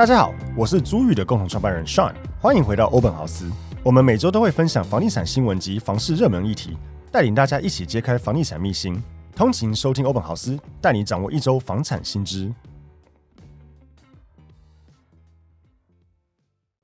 大家好，我是租宇的共同创办人 Sean，欢迎回到欧本豪斯。我们每周都会分享房地产新闻及房市热门议题，带领大家一起揭开房地产秘辛。通勤收听欧本豪斯，带你掌握一周房产新知。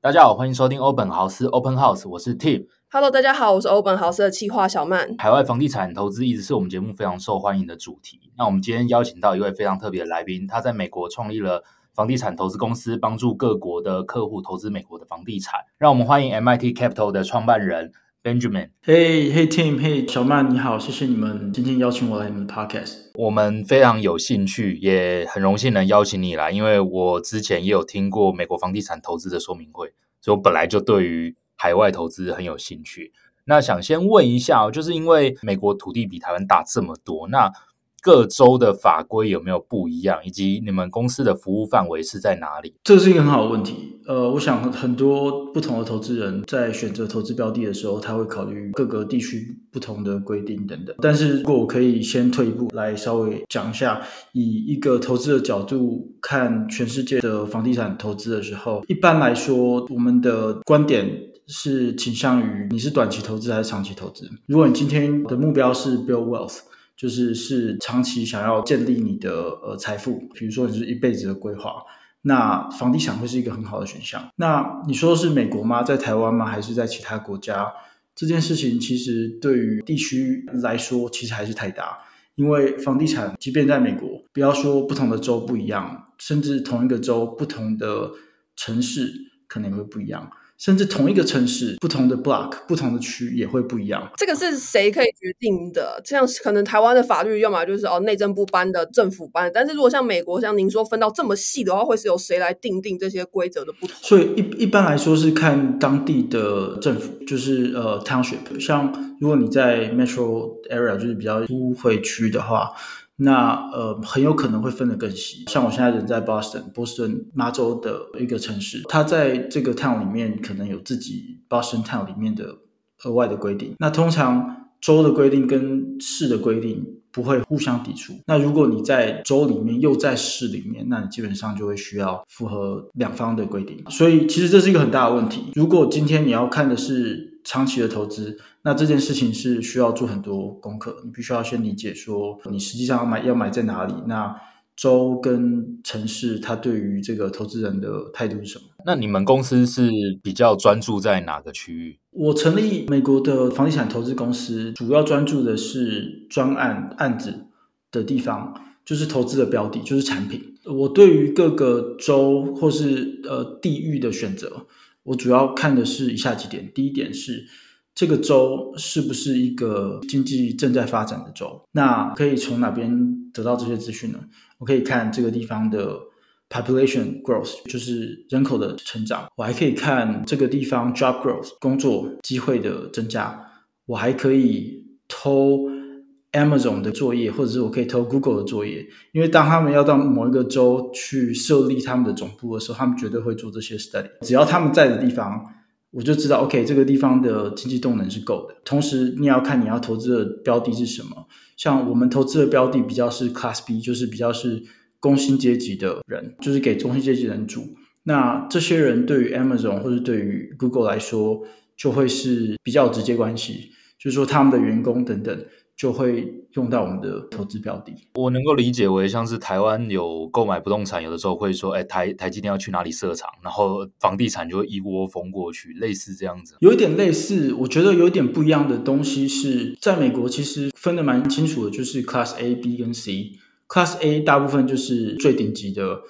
大家好，欢迎收听欧本豪斯 Open House，我是 Tim。Hello，大家好，我是欧本豪斯的企划小曼。海外房地产投资一直是我们节目非常受欢迎的主题。那我们今天邀请到一位非常特别的来宾，他在美国创立了。房地产投资公司帮助各国的客户投资美国的房地产，让我们欢迎 MIT Capital 的创办人 Benjamin。Hey Hey Tim Hey 小曼你好，谢谢你们今天邀请我来你们的 Podcast。我们非常有兴趣，也很荣幸能邀请你来，因为我之前也有听过美国房地产投资的说明会，所以我本来就对于海外投资很有兴趣。那想先问一下，就是因为美国土地比台湾大这么多，那各州的法规有没有不一样，以及你们公司的服务范围是在哪里？这是一个很好的问题。呃，我想很多不同的投资人在选择投资标的的时候，他会考虑各个地区不同的规定等等。但是如果我可以先退一步来稍微讲一下，以一个投资的角度看全世界的房地产投资的时候，一般来说，我们的观点是倾向于你是短期投资还是长期投资。如果你今天的目标是 build wealth。就是是长期想要建立你的呃财富，比如说你是一辈子的规划，那房地产会是一个很好的选项。那你说是美国吗？在台湾吗？还是在其他国家？这件事情其实对于地区来说，其实还是太大。因为房地产，即便在美国，不要说不同的州不一样，甚至同一个州不同的城市可能也会不一样。甚至同一个城市，不同的 block、不同的区也会不一样。这个是谁可以决定的？这样可能台湾的法律，要么就是哦内政部颁的、政府颁的。但是如果像美国，像您说分到这么细的话，会是由谁来定定这些规则的不同？所以一一般来说是看当地的政府，就是呃 township。像如果你在 metro area，就是比较都会区的话。那呃很有可能会分得更细，像我现在人在 Boston，波士顿麻州的一个城市，它在这个 town 里面可能有自己 Boston town 里面的额外的规定。那通常州的规定跟市的规定不会互相抵触。那如果你在州里面又在市里面，那你基本上就会需要符合两方的规定。所以其实这是一个很大的问题。如果今天你要看的是长期的投资，那这件事情是需要做很多功课。你必须要先理解说，你实际上要买要买在哪里。那州跟城市，它对于这个投资人的态度是什么？那你们公司是比较专注在哪个区域？我成立美国的房地产投资公司，主要专注的是专案案子的地方，就是投资的标的，就是产品。我对于各个州或是呃地域的选择。我主要看的是以下几点。第一点是这个州是不是一个经济正在发展的州？那可以从哪边得到这些资讯呢？我可以看这个地方的 population growth，就是人口的成长。我还可以看这个地方 job growth，工作机会的增加。我还可以偷。Amazon 的作业，或者是我可以投 Google 的作业，因为当他们要到某一个州去设立他们的总部的时候，他们绝对会做这些 study。只要他们在的地方，我就知道 OK，这个地方的经济动能是够的。同时，你要看你要投资的标的是什么。像我们投资的标的比较是 Class B，就是比较是工薪阶级的人，就是给中薪阶级人住。那这些人对于 Amazon 或者对于 Google 来说，就会是比较直接关系，就是说他们的员工等等。就会用到我们的投资标的。我能够理解为像是台湾有购买不动产，有的时候会说，哎，台台积电要去哪里设厂，然后房地产就会一窝蜂过去，类似这样子。有一点类似，我觉得有点不一样的东西是在美国，其实分的蛮清楚的，就是 Class A、B 跟 C。Class A 大部分就是最顶级的。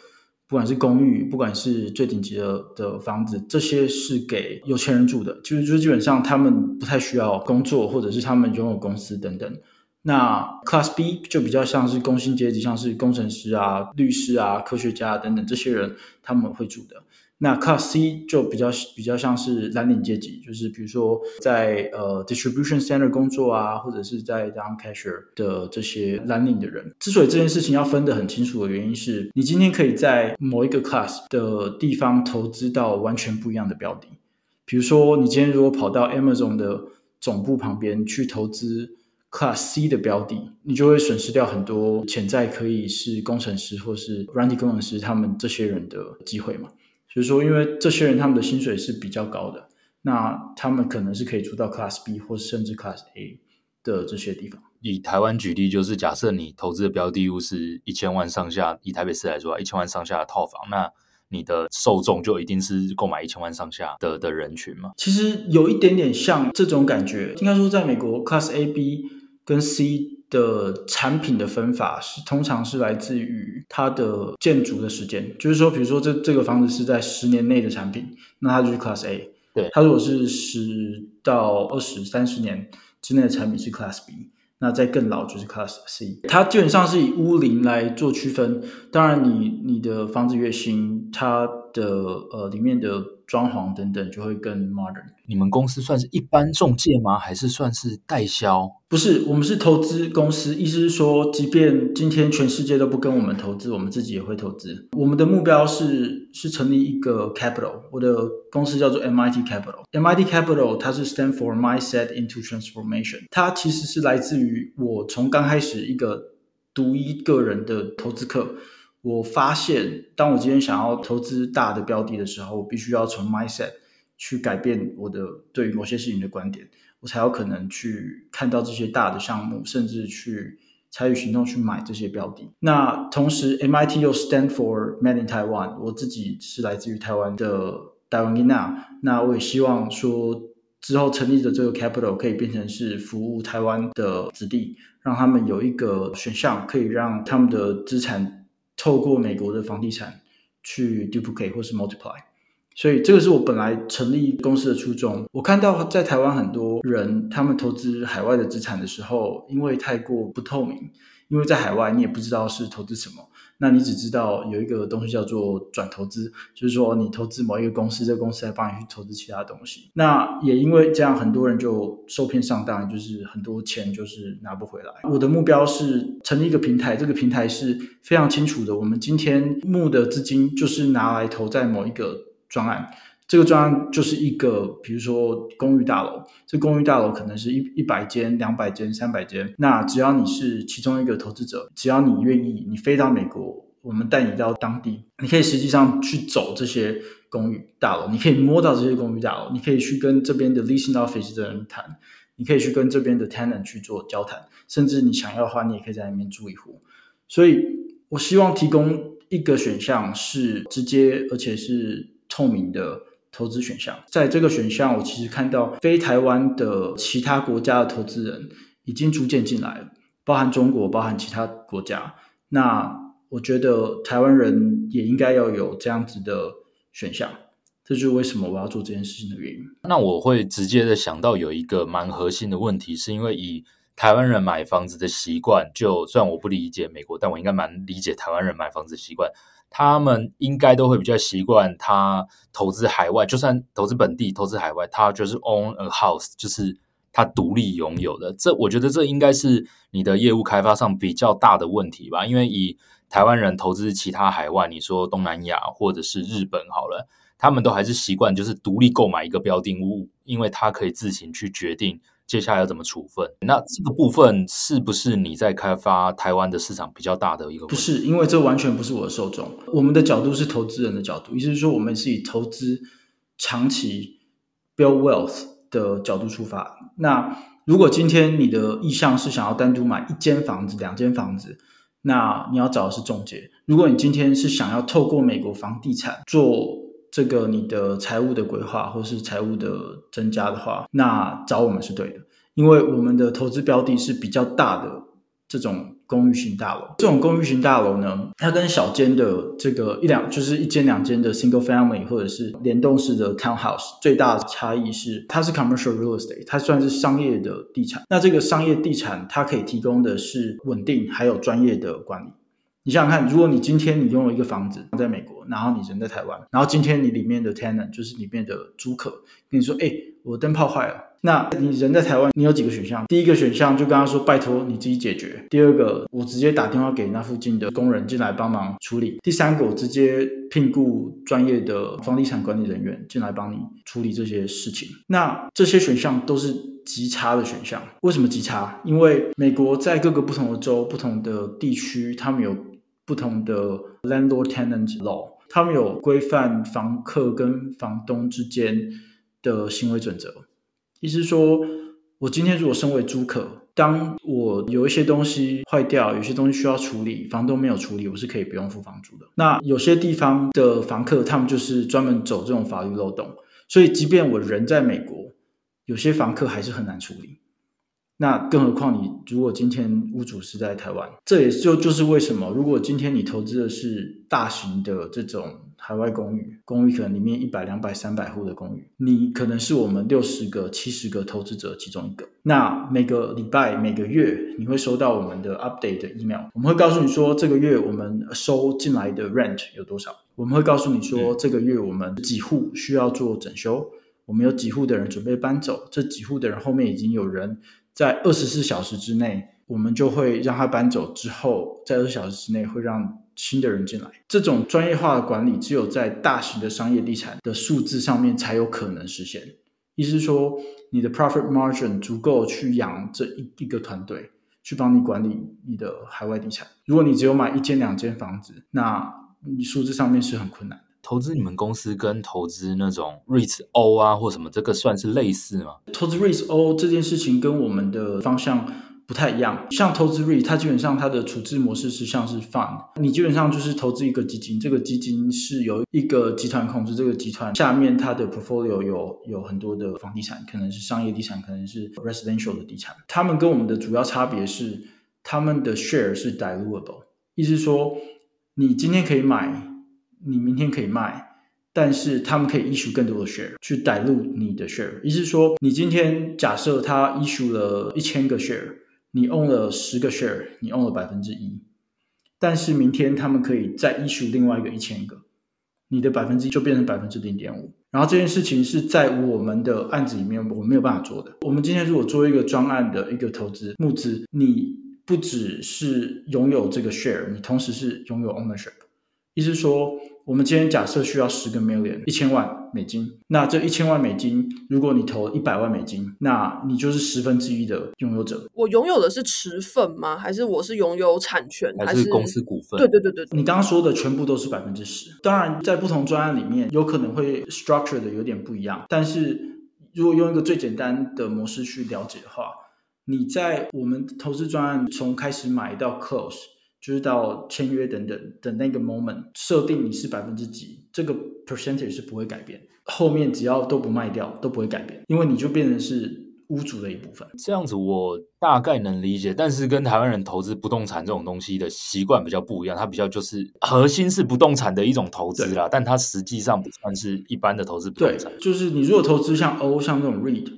不管是公寓，不管是最顶级的的房子，这些是给有钱人住的，就是就基本上他们不太需要工作，或者是他们拥有公司等等。那 Class B 就比较像是工薪阶级，像是工程师啊、律师啊、科学家等等这些人他们会住的。那 Class C 就比较比较像是蓝领阶级，就是比如说在呃 distribution center 工作啊，或者是在当 cashier 的这些蓝领的人。之所以这件事情要分得很清楚的原因是，你今天可以在某一个 class 的地方投资到完全不一样的标的。比如说，你今天如果跑到 Amazon 的总部旁边去投资 Class C 的标的，你就会损失掉很多潜在可以是工程师或是软体工程师他们这些人的机会嘛。就是说，因为这些人他们的薪水是比较高的，那他们可能是可以住到 Class B 或甚至 Class A 的这些地方。以台湾举例，就是假设你投资的标的物是一千万上下，以台北市来说，一千万上下的套房，那你的受众就一定是购买一千万上下的的人群吗？其实有一点点像这种感觉。应该说，在美国，Class A、B 跟 C。的产品的分法是，通常是来自于它的建筑的时间，就是说，比如说这这个房子是在十年内的产品，那它就是 Class A。对，它如果是十到二十三十年之内的产品是 Class B，那再更老就是 Class C。它基本上是以屋龄来做区分，当然你你的房子越新，它的呃里面的装潢等等就会更 modern。你们公司算是一般中介吗？还是算是代销？不是，我们是投资公司。意思是说，即便今天全世界都不跟我们投资，我们自己也会投资。我们的目标是是成立一个 capital，我的公司叫做 MIT Capital。MIT Capital 它是 stand for Mindset into Transformation。它其实是来自于我从刚开始一个独一个人的投资课，我发现当我今天想要投资大的标的的时候，我必须要从 mindset。去改变我的对于某些事情的观点，我才有可能去看到这些大的项目，甚至去参与行动去买这些标的。那同时，MIT 又 stand for Made in Taiwan，我自己是来自于台湾的台湾囡仔，那我也希望说之后成立的这个 capital 可以变成是服务台湾的子弟，让他们有一个选项，可以让他们的资产透过美国的房地产去 duplicate 或是 multiply。所以这个是我本来成立公司的初衷。我看到在台湾很多人，他们投资海外的资产的时候，因为太过不透明，因为在海外你也不知道是投资什么，那你只知道有一个东西叫做转投资，就是说你投资某一个公司，这个公司来帮你去投资其他东西。那也因为这样，很多人就受骗上当，就是很多钱就是拿不回来。我的目标是成立一个平台，这个平台是非常清楚的，我们今天募的资金就是拿来投在某一个。专案，这个专案就是一个，比如说公寓大楼，这公寓大楼可能是一一百间、两百间、三百间。那只要你是其中一个投资者，只要你愿意，你飞到美国，我们带你到当地，你可以实际上去走这些公寓大楼，你可以摸到这些公寓大楼，你可以去跟这边的 leasing office 的人谈，你可以去跟这边的 tenant 去做交谈，甚至你想要的话，你也可以在里面住一户。所以我希望提供一个选项是直接，而且是。透明的投资选项，在这个选项，我其实看到非台湾的其他国家的投资人已经逐渐进来了，包含中国，包含其他国家。那我觉得台湾人也应该要有这样子的选项，这就是为什么我要做这件事情的原因。那我会直接的想到有一个蛮核心的问题，是因为以台湾人买房子的习惯，就虽然我不理解美国，但我应该蛮理解台湾人买房子习惯。他们应该都会比较习惯，他投资海外，就算投资本地、投资海外，他就是 own a house，就是他独立拥有的。这我觉得这应该是你的业务开发上比较大的问题吧。因为以台湾人投资其他海外，你说东南亚或者是日本好了，他们都还是习惯就是独立购买一个标的物，因为他可以自行去决定。接下来要怎么处分？那这个部分是不是你在开发台湾的市场比较大的一个？不是，因为这完全不是我的受众。我们的角度是投资人的角度，意思是说我们是以投资长期 build wealth 的角度出发。那如果今天你的意向是想要单独买一间房子、两间房子，那你要找的是中介。如果你今天是想要透过美国房地产做这个你的财务的规划或是财务的增加的话，那找我们是对的，因为我们的投资标的是比较大的这种。公寓型大楼，这种公寓型大楼呢，它跟小间的这个一两，就是一间两间的 single family 或者是联动式的 townhouse，最大的差异是它是 commercial real estate，它算是商业的地产。那这个商业地产，它可以提供的是稳定还有专业的管理。你想想看，如果你今天你拥有一个房子在美国，然后你人在台湾，然后今天你里面的 tenant 就是里面的租客跟你说，哎，我灯泡坏了。那你人在台湾，你有几个选项？第一个选项就跟他说，拜托你自己解决。第二个，我直接打电话给那附近的工人进来帮忙处理。第三个，我直接聘雇专业的房地产管理人员进来帮你处理这些事情。那这些选项都是极差的选项。为什么极差？因为美国在各个不同的州、不同的地区，他们有不同的 landlord-tenant law，他们有规范房客跟房东之间的行为准则。意思说，我今天如果身为租客，当我有一些东西坏掉，有些东西需要处理，房东没有处理，我是可以不用付房租的。那有些地方的房客，他们就是专门走这种法律漏洞，所以即便我人在美国，有些房客还是很难处理。那更何况你如果今天屋主是在台湾，这也就就是为什么，如果今天你投资的是大型的这种海外公寓，公寓可能里面一百、两百、三百户的公寓，你可能是我们六十个、七十个投资者其中一个。那每个礼拜、每个月你会收到我们的 update 的 email，我们会告诉你说这个月我们收进来的 rent 有多少，我们会告诉你说这个月我们几户需要做整修，我们有几户的人准备搬走，这几户的人后面已经有人。在二十四小时之内，我们就会让他搬走。之后，在二十四小时之内会让新的人进来。这种专业化的管理，只有在大型的商业地产的数字上面才有可能实现。意思是说，你的 profit margin 足够去养这一一个团队，去帮你管理你的海外地产。如果你只有买一间两间房子，那你数字上面是很困难。投资你们公司跟投资那种 REITs O 啊或什么，这个算是类似吗？投资 REITs O 这件事情跟我们的方向不太一样。像投资 REIT，它基本上它的处置模式是像是 Fund，你基本上就是投资一个基金，这个基金是由一个集团控制，这个集团下面它的 portfolio 有有很多的房地产，可能是商业地产，可能是 residential 的地产。他们跟我们的主要差别是，他们的 share 是 dilutable，意思说你今天可以买。你明天可以卖，但是他们可以 issue 更多的 share 去 dilute 你的 share。意思是说，你今天假设他 issue 了一千个 share，你 own 了十个 share，你 own 了百分之一，但是明天他们可以再 issue 另外一个一千个，你的百分之一就变成百分之零点五。然后这件事情是在我们的案子里面我们没有办法做的。我们今天如果做一个专案的一个投资募资，你不只是拥有这个 share，你同时是拥有 ownership。意思是说。我们今天假设需要十个 million 一千万美金，那这一千万美金，如果你投一百万美金，那你就是十分之一的拥有者。我拥有的是持份吗？还是我是拥有产权？还是公司股份？对对对对，你刚刚说的全部都是百分之十。当然，在不同专案里面，有可能会 structure 的有点不一样。但是如果用一个最简单的模式去了解的话，你在我们投资专案从开始买到 close。就是到签约等等的那个 moment，设定你是百分之几，这个 percentage 是不会改变。后面只要都不卖掉，都不会改变，因为你就变成是屋主的一部分。这样子我大概能理解，但是跟台湾人投资不动产这种东西的习惯比较不一样，它比较就是核心是不动产的一种投资啦，但它实际上不算是一般的投资不动产。对，就是你如果投资像欧像这种 REIT，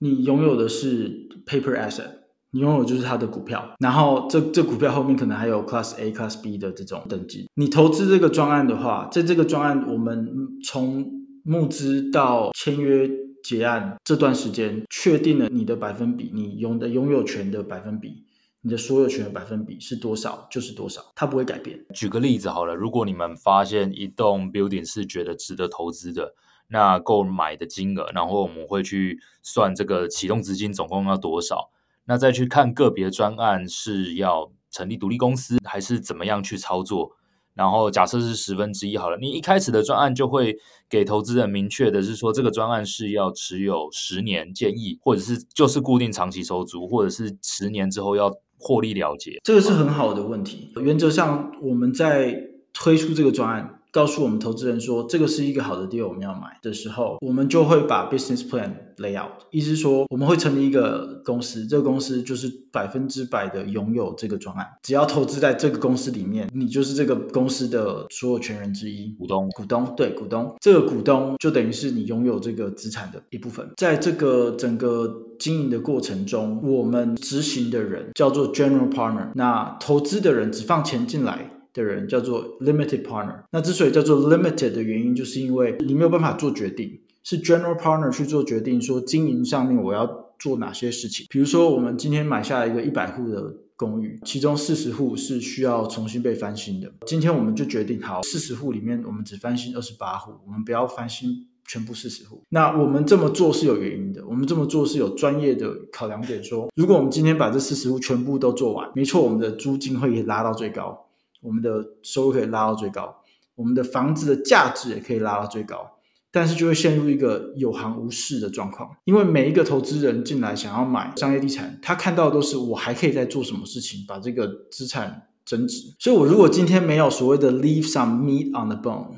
你拥有的是 paper asset。你拥有就是它的股票，然后这这股票后面可能还有 Class A、Class B 的这种等级。你投资这个专案的话，在这个专案，我们从募资到签约结案这段时间，确定了你的百分比，你拥的拥有权的百分比，你的所有权的百分比是多少就是多少，它不会改变。举个例子好了，如果你们发现一栋 building 是觉得值得投资的，那购买的金额，然后我们会去算这个启动资金总共要多少。那再去看个别专案是要成立独立公司还是怎么样去操作？然后假设是十分之一好了，你一开始的专案就会给投资人明确的是说，这个专案是要持有十年建议，或者是就是固定长期收租，或者是十年之后要获利了结。这个是很好的问题。原则上，我们在推出这个专案。告诉我们投资人说，这个是一个好的 deal，我们要买的时候，我们就会把 business plan lay out，意思说我们会成立一个公司，这个公司就是百分之百的拥有这个专案，只要投资在这个公司里面，你就是这个公司的所有权人之一，股东，股东，对，股东，这个股东就等于是你拥有这个资产的一部分，在这个整个经营的过程中，我们执行的人叫做 general partner，那投资的人只放钱进来。的人叫做 limited partner，那之所以叫做 limited 的原因，就是因为你没有办法做决定，是 general partner 去做决定，说经营上面我要做哪些事情。比如说，我们今天买下一个一百户的公寓，其中四十户是需要重新被翻新的。今天我们就决定，好，四十户里面我们只翻新二十八户，我们不要翻新全部四十户。那我们这么做是有原因的，我们这么做是有专业的考量点，说如果我们今天把这四十户全部都做完，没错，我们的租金会拉到最高。我们的收入可以拉到最高，我们的房子的价值也可以拉到最高，但是就会陷入一个有行无市的状况，因为每一个投资人进来想要买商业地产，他看到的都是我还可以再做什么事情，把这个资产增值。所以，我如果今天没有所谓的 leave some meat on the bone，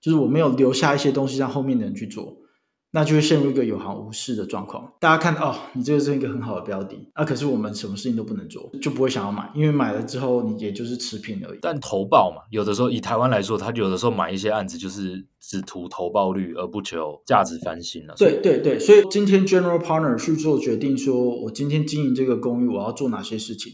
就是我没有留下一些东西让后面的人去做。那就会陷入一个有行无市的状况。大家看到哦，你这个是一个很好的标的，啊，可是我们什么事情都不能做，就不会想要买，因为买了之后你也就是持平而已。但投报嘛，有的时候以台湾来说，他有的时候买一些案子就是只图投报率，而不求价值翻新了。对对对，所以今天 general partner 去做决定，说我今天经营这个公寓，我要做哪些事情，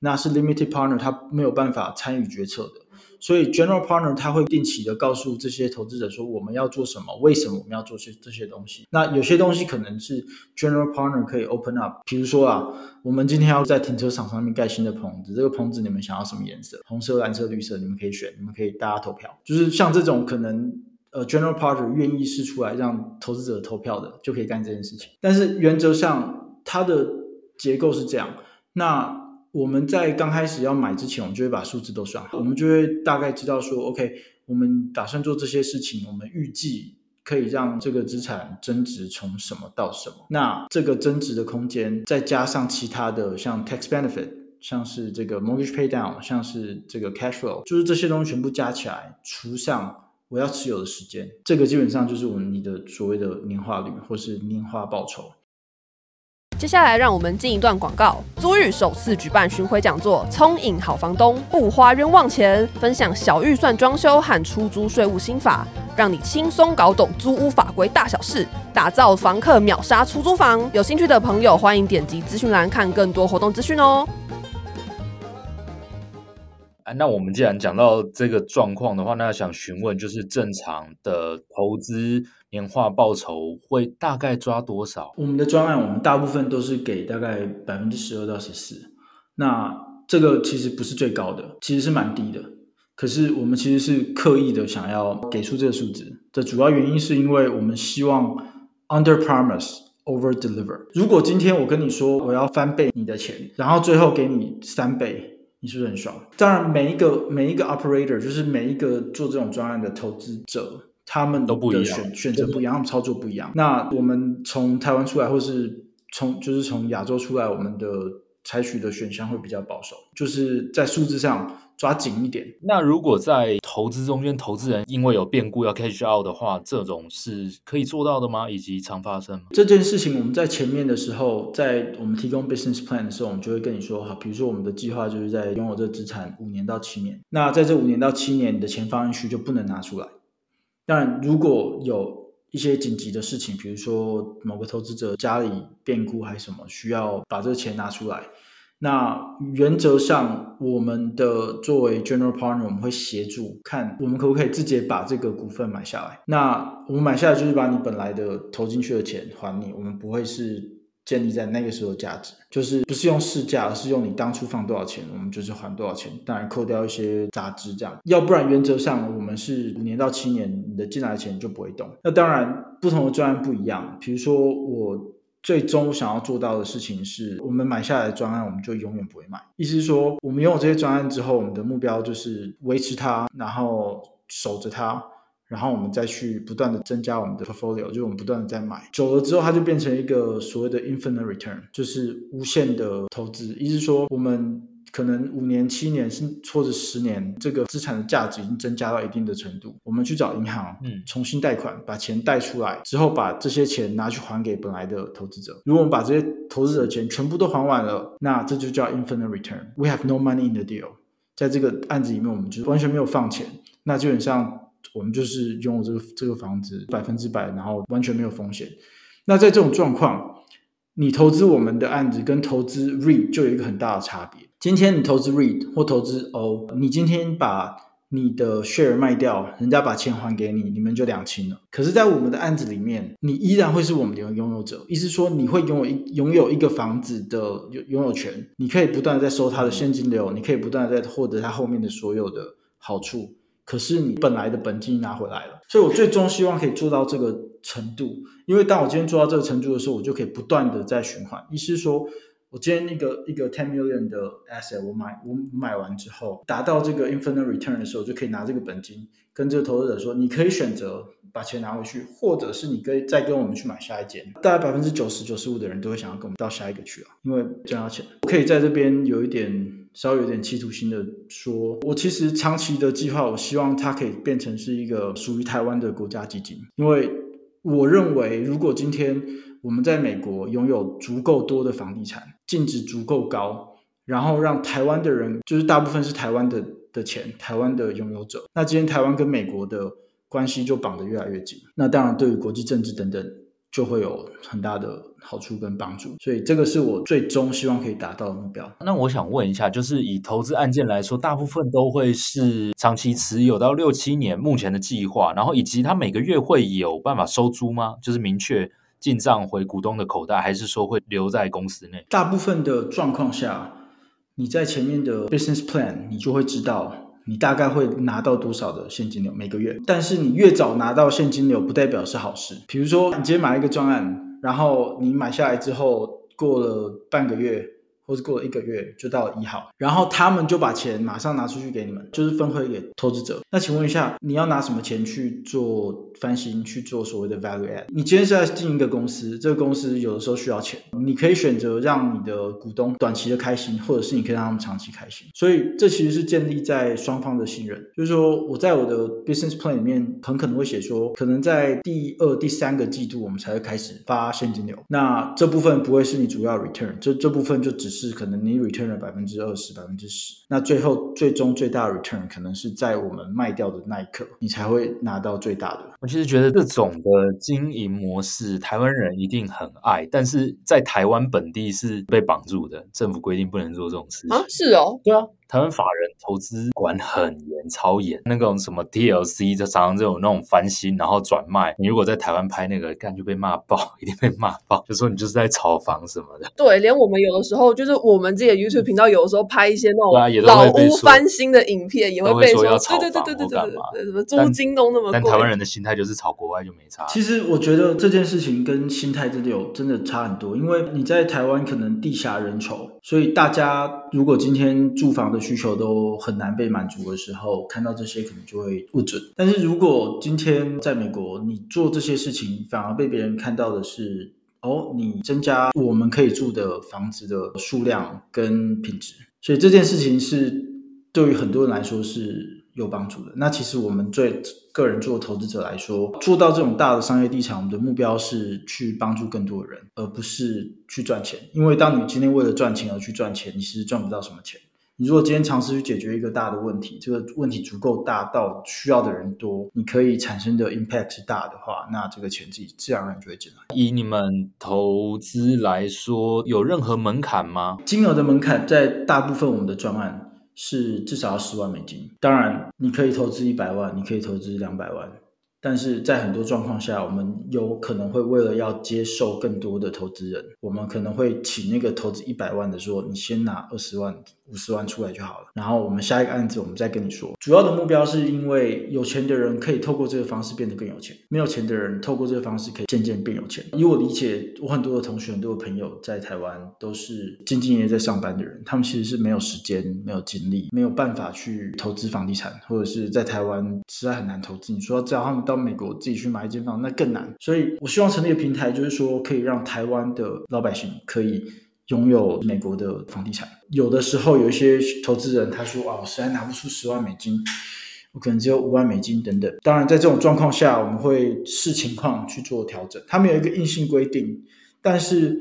那是 limited partner 他没有办法参与决策的。所以，general partner 他会定期的告诉这些投资者说，我们要做什么，为什么我们要做这这些东西。那有些东西可能是 general partner 可以 open up，比如说啊，我们今天要在停车场上面盖新的棚子，这个棚子你们想要什么颜色？红色、蓝色、绿色，你们可以选，你们可以大家投票。就是像这种可能，呃，general partner 愿意试出来让投资者投票的，就可以干这件事情。但是原则上，它的结构是这样。那我们在刚开始要买之前，我们就会把数字都算好，我们就会大概知道说，OK，我们打算做这些事情，我们预计可以让这个资产增值从什么到什么。那这个增值的空间，再加上其他的像 tax benefit，像是这个 mortgage pay down，像是这个 cash flow，就是这些东西全部加起来，除上我要持有的时间，这个基本上就是我们你的所谓的年化率或是年化报酬。接下来，让我们进一段广告。租寓首次举办巡回讲座，聪颖好房东，不花冤枉钱，分享小预算装修和出租税务心法，让你轻松搞懂租屋法规大小事，打造房客秒杀出租房。有兴趣的朋友，欢迎点击资讯栏看更多活动资讯哦。啊，那我们既然讲到这个状况的话，那想询问，就是正常的投资年化报酬会大概抓多少？我们的专案，我们大部分都是给大概百分之十二到十四。那这个其实不是最高的，其实是蛮低的。可是我们其实是刻意的想要给出这个数字的主要原因，是因为我们希望 under promise over deliver。如果今天我跟你说我要翻倍你的钱，然后最后给你三倍。你是不是很爽？当然，每一个每一个 operator 就是每一个做这种专案的投资者，他们的选都不一样，选择不一样，他们操作不一样。那我们从台湾出来，或是从就是从亚洲出来，我们的采取的选项会比较保守，就是在数字上。抓紧一点。那如果在投资中间，投资人因为有变故要 cash out 的话，这种是可以做到的吗？以及常发生吗？这件事情我们在前面的时候，在我们提供 business plan 的时候，我们就会跟你说，哈，比如说我们的计划就是在拥有这资产五年到七年。那在这五年到七年，你的钱放进去就不能拿出来。当然，如果有一些紧急的事情，比如说某个投资者家里变故还是什么，需要把这个钱拿出来。那原则上，我们的作为 general partner，我们会协助看我们可不可以直接把这个股份买下来。那我们买下来就是把你本来的投进去的钱还你，我们不会是建立在那个时候价值，就是不是用市价，而是用你当初放多少钱，我们就是还多少钱，当然扣掉一些杂支这样。要不然原则上我们是五年到七年，你的进来的钱就不会动。那当然不同的专案不一样，比如说我。最终想要做到的事情是，我们买下来的专案，我们就永远不会卖。意思是说，我们拥有这些专案之后，我们的目标就是维持它，然后守着它。然后我们再去不断的增加我们的 portfolio，就是我们不断的在买，久了之后它就变成一个所谓的 infinite return，就是无限的投资。意思是说，我们可能五年、七年是或者十年，这个资产的价值已经增加到一定的程度，我们去找银行，嗯，重新贷款，把钱贷出来之后，把这些钱拿去还给本来的投资者。如果我们把这些投资者的钱全部都还完了，那这就叫 infinite return。We have no money in the deal，在这个案子里面，我们就完全没有放钱，那基本上。我们就是拥有这个这个房子百分之百，然后完全没有风险。那在这种状况，你投资我们的案子跟投资 REIT 就有一个很大的差别。今天你投资 REIT 或投资 O，你今天把你的 share 卖掉，人家把钱还给你，你们就两清了。可是，在我们的案子里面，你依然会是我们的拥有者，意思说你会拥有一拥有一个房子的拥拥有权，你可以不断在收它的现金流，你可以不断在获得它后面的所有的好处。可是你本来的本金拿回来了，所以我最终希望可以做到这个程度。因为当我今天做到这个程度的时候，我就可以不断的在循环。意思是说，我今天一个一个 ten million 的 asset，我买我买完之后，达到这个 infinite return 的时候，就可以拿这个本金跟这个投资者说，你可以选择把钱拿回去，或者是你可以再跟我们去买下一间。大概百分之九十九十五的人都会想要跟我们到下一个去啊，因为赚到钱。我可以在这边有一点。稍微有点企图心的说，我其实长期的计划，我希望它可以变成是一个属于台湾的国家基金，因为我认为，如果今天我们在美国拥有足够多的房地产，净值足够高，然后让台湾的人，就是大部分是台湾的的钱，台湾的拥有者，那今天台湾跟美国的关系就绑得越来越紧，那当然对于国际政治等等。就会有很大的好处跟帮助，所以这个是我最终希望可以达到的目标。那我想问一下，就是以投资案件来说，大部分都会是长期持有到六七年，目前的计划，然后以及他每个月会有办法收租吗？就是明确进账回股东的口袋，还是说会留在公司内？大部分的状况下，你在前面的 business plan，你就会知道。你大概会拿到多少的现金流每个月？但是你越早拿到现金流，不代表是好事。比如说，你今天买一个专案，然后你买下来之后，过了半个月。或是过了一个月就到了一号，然后他们就把钱马上拿出去给你们，就是分回给投资者。那请问一下，你要拿什么钱去做翻新，去做所谓的 value add？你今天是在进一个公司，这个公司有的时候需要钱，你可以选择让你的股东短期的开心，或者是你可以让他们长期开心。所以这其实是建立在双方的信任。就是说，我在我的 business plan 里面很可能会写说，可能在第二、第三个季度我们才会开始发现金流。那这部分不会是你主要 return，这这部分就只是。是可能你 return 了百分之二十、百分之十，那最后最终最大的 return 可能是在我们卖掉的那一刻，你才会拿到最大的。我其实觉得这种的经营模式，台湾人一定很爱，但是在台湾本地是被绑住的，政府规定不能做这种事情啊。是哦，对啊。台湾法人投资管很严，超严。那种什么 TLC 就常常这种那种翻新，然后转卖。你如果在台湾拍那个，干就被骂爆，一定被骂爆，就说你就是在炒房什么的。对，连我们有的时候，就是我们自己的 YouTube 频道，有的时候拍一些那种老屋翻新的影片，也会被说，要炒对对对对对对对，什么租金都那么贵。但台湾人的心态就是炒国外就没差。其实我觉得这件事情跟心态真的有真的差很多，因为你在台湾可能地狭人稠，所以大家如果今天住房的需求都很难被满足的时候，看到这些可能就会不准。但是如果今天在美国，你做这些事情，反而被别人看到的是，哦，你增加我们可以住的房子的数量跟品质，所以这件事情是对于很多人来说是有帮助的。那其实我们对个人做投资者来说，做到这种大的商业地产，我们的目标是去帮助更多的人，而不是去赚钱。因为当你今天为了赚钱而去赚钱，你其实赚不到什么钱。你如果今天尝试去解决一个大的问题，这个问题足够大到需要的人多，你可以产生的 impact 是大的话，那这个钱自己自然而然就会进来。以你们投资来说，有任何门槛吗？金额的门槛在大部分我们的专案是至少要十万美金。当然，你可以投资一百万，你可以投资两百万。但是在很多状况下，我们有可能会为了要接受更多的投资人，我们可能会请那个投资一百万的说，你先拿二十万、五十万出来就好了，然后我们下一个案子我们再跟你说。主要的目标是因为有钱的人可以透过这个方式变得更有钱，没有钱的人透过这个方式可以渐渐变有钱。以我理解，我很多的同学、很多的朋友在台湾都是兢兢业业在上班的人，他们其实是没有时间、没有精力、没有办法去投资房地产，或者是在台湾实在很难投资。你说要叫他们到美国自己去买一间房，那更难。所以我希望成立一个平台，就是说可以让台湾的老百姓可以拥有美国的房地产。有的时候有一些投资人他说啊，我实在拿不出十万美金，我可能只有五万美金等等。当然，在这种状况下，我们会视情况去做调整。他们有一个硬性规定，但是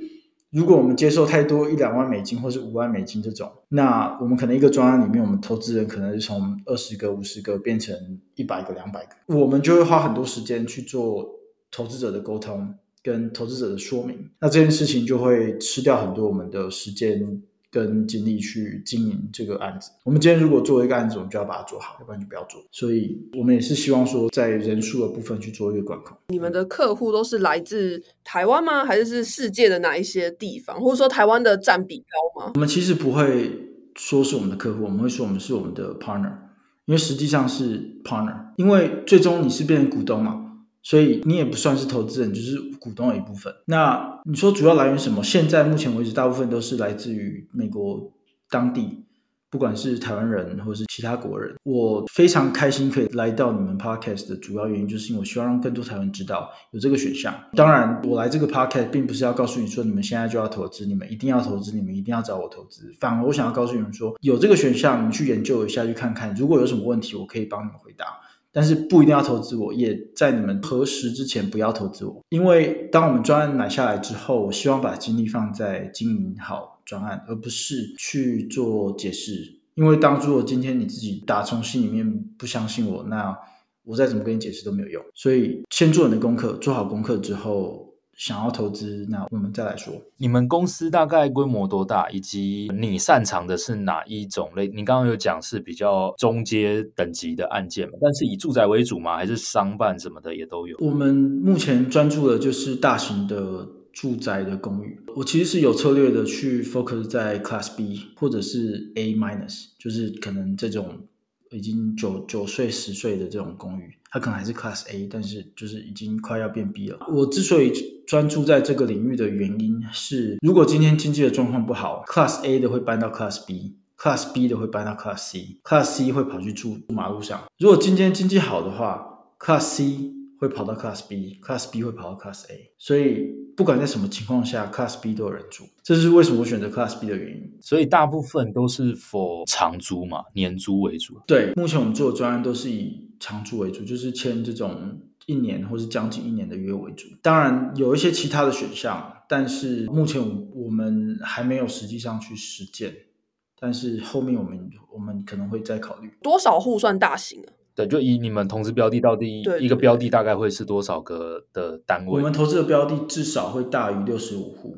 如果我们接受太多一两万美金或是五万美金这种，那我们可能一个专案里面，我们投资人可能是从二十个、五十个变成一百个、两百个，我们就会花很多时间去做投资者的沟通跟投资者的说明。那这件事情就会吃掉很多我们的时间。跟精力去经营这个案子。我们今天如果做一个案子，我们就要把它做好，要不然就不要做。所以，我们也是希望说，在人数的部分去做一个管控。你们的客户都是来自台湾吗？还是是世界的哪一些地方？或者说台湾的占比高吗？我们其实不会说是我们的客户，我们会说我们是我们的 partner，因为实际上是 partner，因为最终你是变成股东嘛。所以你也不算是投资人，就是股东的一部分。那你说主要来源什么？现在目前为止，大部分都是来自于美国当地，不管是台湾人或是其他国人。我非常开心可以来到你们 podcast 的主要原因，就是因为我希望让更多台湾知道有这个选项。当然，我来这个 podcast 并不是要告诉你说你们现在就要投资，你们一定要投资，你们一定要找我投资。反而我想要告诉你们说，有这个选项，你们去研究一下，去看看，如果有什么问题，我可以帮你们回答。但是不一定要投资我，也在你们核实之前不要投资我，因为当我们专案买下来之后，我希望把精力放在经营好专案，而不是去做解释。因为当初我今天你自己打从心里面不相信我，那我再怎么跟你解释都没有用。所以先做你的功课，做好功课之后。想要投资，那我们再来说。你们公司大概规模多大，以及你擅长的是哪一种类？你刚刚有讲是比较中阶等级的案件嘛？但是以住宅为主吗？还是商办什么的也都有？我们目前专注的就是大型的住宅的公寓。我其实是有策略的去 focus 在 Class B 或者是 A minus，就是可能这种。已经九九岁十岁的这种公寓，它可能还是 Class A，但是就是已经快要变 B 了。我之所以专注在这个领域的原因是，如果今天经济的状况不好，Class A 的会搬到 Class B，Class B 的会搬到 Class C，Class C 会跑去住马路上。如果今天经济好的话，Class C 会跑到 Class B，Class B 会跑到 Class A，所以不管在什么情况下，Class B 都有人住，这是为什么我选择 Class B 的原因。所以大部分都是 for 长租嘛，年租为主。对，目前我们做的专案都是以长租为主，就是签这种一年或是将近一年的约为主。当然有一些其他的选项，但是目前我们还没有实际上去实践，但是后面我们我们可能会再考虑。多少户算大型啊？对，就以你们投资标的到底一个标的大概会是多少个的单位？我们投资的标的至少会大于六十五户。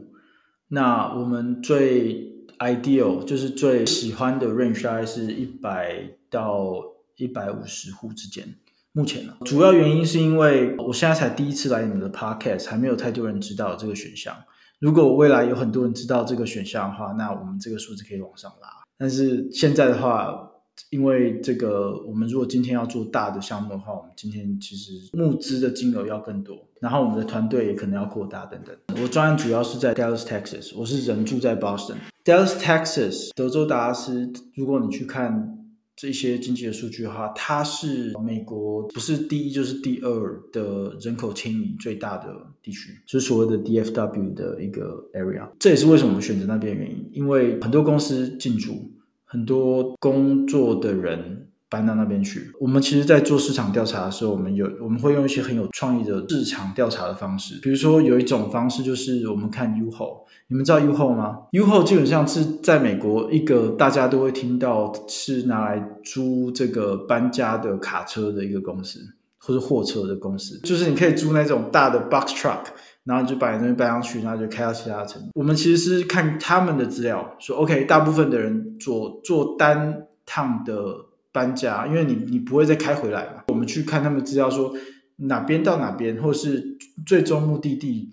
那我们最 ideal 就是最喜欢的 range 大概是一百到一百五十户之间。目前呢，主要原因是因为我现在才第一次来你们的 podcast，还没有太多人知道这个选项。如果未来有很多人知道这个选项的话，那我们这个数字可以往上拉。但是现在的话，因为这个，我们如果今天要做大的项目的话，我们今天其实募资的金额要更多，然后我们的团队也可能要扩大等等。我专案主要是在 Dallas, Texas，我是人住在 Boston。Dallas, Texas，德州达拉斯。如果你去看这些经济的数据的话，它是美国不是第一就是第二的人口迁移最大的地区，就是所谓的 DFW 的一个 area。这也是为什么我们选择那边的原因，因为很多公司进驻。很多工作的人搬到那边去。我们其实，在做市场调查的时候，我们有我们会用一些很有创意的市场调查的方式。比如说，有一种方式就是我们看 U-Haul。你们知道 U-Haul 吗？U-Haul 基本上是在美国一个大家都会听到是拿来租这个搬家的卡车的一个公司，或者货车的公司。就是你可以租那种大的 box truck。然后你就把你东西搬上去，然后就开到其他城。我们其实是看他们的资料，说 OK，大部分的人做做单趟的搬家，因为你你不会再开回来嘛。我们去看他们资料说，哪边到哪边，或是最终目的地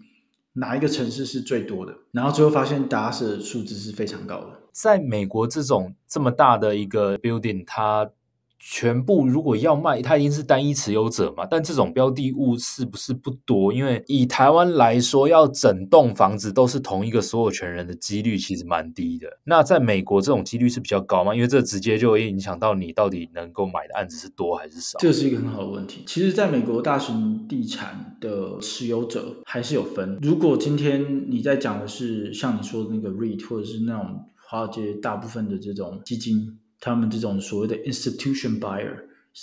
哪一个城市是最多的，然后最后发现达成的数字是非常高的。在美国这种这么大的一个 building，它全部如果要卖，它一定是单一持有者嘛？但这种标的物是不是不多？因为以台湾来说，要整栋房子都是同一个所有权人的几率其实蛮低的。那在美国，这种几率是比较高吗？因为这直接就会影响到你到底能够买的案子是多还是少。这是一个很好的问题。其实，在美国，大型地产的持有者还是有分。如果今天你在讲的是像你说的那个 REIT，或者是那种华尔街大部分的这种基金。他们这种所谓的 institution buyer、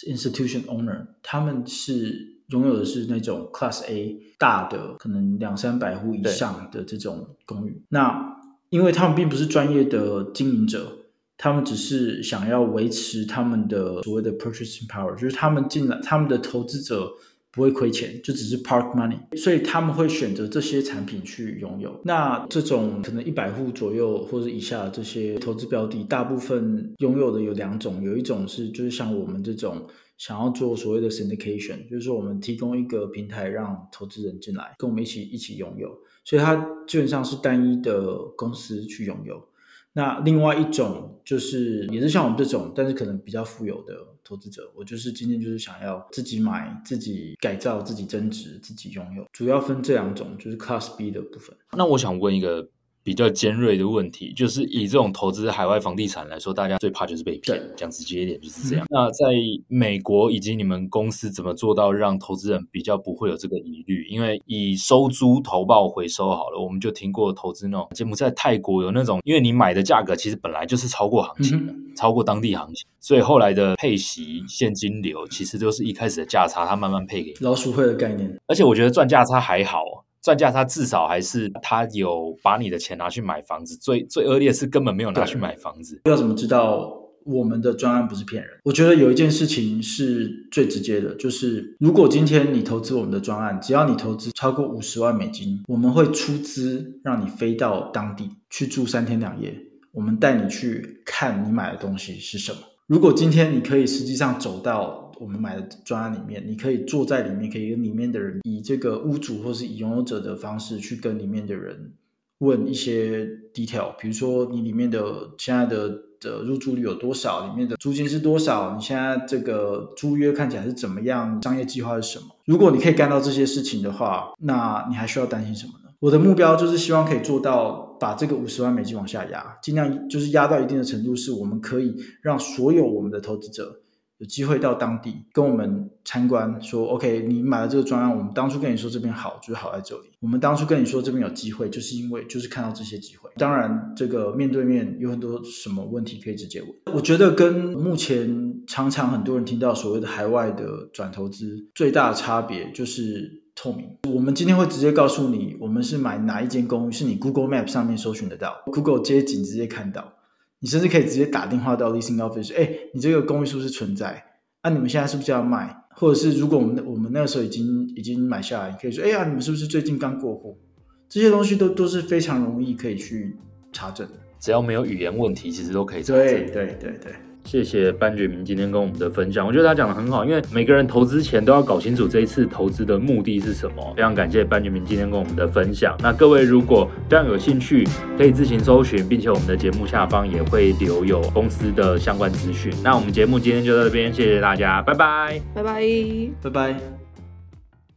institution owner，他们是拥有的是那种 Class A 大的，可能两三百户以上的这种公寓。那因为他们并不是专业的经营者，他们只是想要维持他们的所谓的 purchasing power，就是他们进来，他们的投资者。不会亏钱，就只是 park money，所以他们会选择这些产品去拥有。那这种可能一百户左右或者以下的这些投资标的，大部分拥有的有两种，有一种是就是像我们这种想要做所谓的 syndication，就是说我们提供一个平台让投资人进来跟我们一起一起拥有，所以它基本上是单一的公司去拥有。那另外一种就是也是像我们这种，但是可能比较富有的投资者，我就是今天就是想要自己买、自己改造、自己增值、自己拥有，主要分这两种，就是 Class B 的部分。那我想问一个。比较尖锐的问题，就是以这种投资海外房地产来说，大家最怕就是被骗。讲直接一点就是这样。嗯。那在美国以及你们公司怎么做到让投资人比较不会有这个疑虑？因为以收租投报回收好了，我们就听过投资那种节目，在泰国有那种，因为你买的价格其实本来就是超过行情的，嗯、超过当地行情，所以后来的配息现金流其实都是一开始的价差，它慢慢配给你。老鼠会的概念。而且我觉得赚价差还好。赚价差至少还是他有把你的钱拿去买房子，最最恶劣是根本没有拿去买房子。要怎么知道我们的专案不是骗人？我觉得有一件事情是最直接的，就是如果今天你投资我们的专案，只要你投资超过五十万美金，我们会出资让你飞到当地去住三天两夜，我们带你去看你买的东西是什么。如果今天你可以实际上走到我们买的专案里面，你可以坐在里面，可以跟里面的人以这个屋主或是以拥有者的方式去跟里面的人问一些 detail，比如说你里面的现在的的入住率有多少，里面的租金是多少，你现在这个租约看起来是怎么样，商业计划是什么？如果你可以干到这些事情的话，那你还需要担心什么呢？我的目标就是希望可以做到把这个五十万美金往下压，尽量就是压到一定的程度，是我们可以让所有我们的投资者有机会到当地跟我们参观，说 OK，你买了这个专案，我们当初跟你说这边好，就是好在这里。我们当初跟你说这边有机会，就是因为就是看到这些机会。当然，这个面对面有很多什么问题可以直接问。我觉得跟目前常常很多人听到所谓的海外的转投资最大的差别就是。透明，我们今天会直接告诉你，我们是买哪一间公寓，是你 Google Map 上面搜寻得到，Google 街景直接看到，你甚至可以直接打电话到 Leasing Office，哎，你这个公寓是不是存在？啊，你们现在是不是要卖？或者是如果我们我们那个时候已经已经买下来，你可以说，哎呀，你们是不是最近刚过户？这些东西都都是非常容易可以去查证的，只要没有语言问题，其实都可以查证。对对对对。谢谢班觉明今天跟我们的分享，我觉得他讲的很好，因为每个人投资前都要搞清楚这一次投资的目的是什么。非常感谢班觉明今天跟我们的分享。那各位如果非常有兴趣，可以自行搜寻，并且我们的节目下方也会留有公司的相关资讯。那我们节目今天就到这边，谢谢大家，拜拜，拜拜，拜拜。